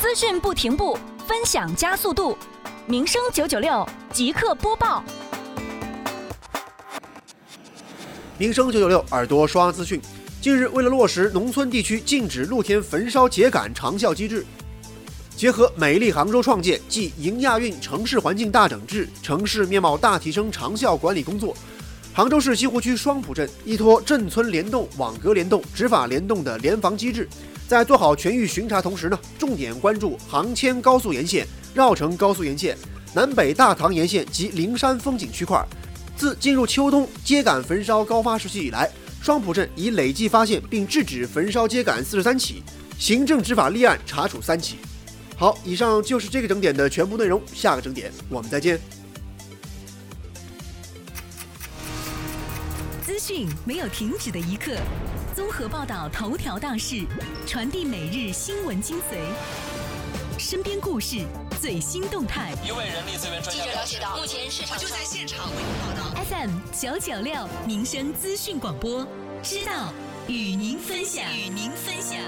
资讯不停步，分享加速度。民生九九六即刻播报。民生九九六耳朵刷资讯。近日，为了落实农村地区禁止露天焚烧秸秆长效机制，结合美丽杭州创建暨迎亚运城市环境大整治、城市面貌大提升长效管理工作。杭州市西湖区双浦镇依托镇村联动、网格联动、执法联动的联防机制，在做好全域巡查同时呢，重点关注杭千高速沿线、绕城高速沿线、南北大塘沿线及灵山风景区块。自进入秋冬秸秆焚烧高发时期以来，双浦镇已累计发现并制止焚烧秸秆四十三起，行政执法立案查处三起。好，以上就是这个整点的全部内容，下个整点我们再见。资讯没有停止的一刻，综合报道头条大事，传递每日新闻精髓，身边故事最新动态。一位人力资源专家了解到，目前市场就在现场为您报道。FM 九九六民生资讯广播，知道与您分享，与您分享。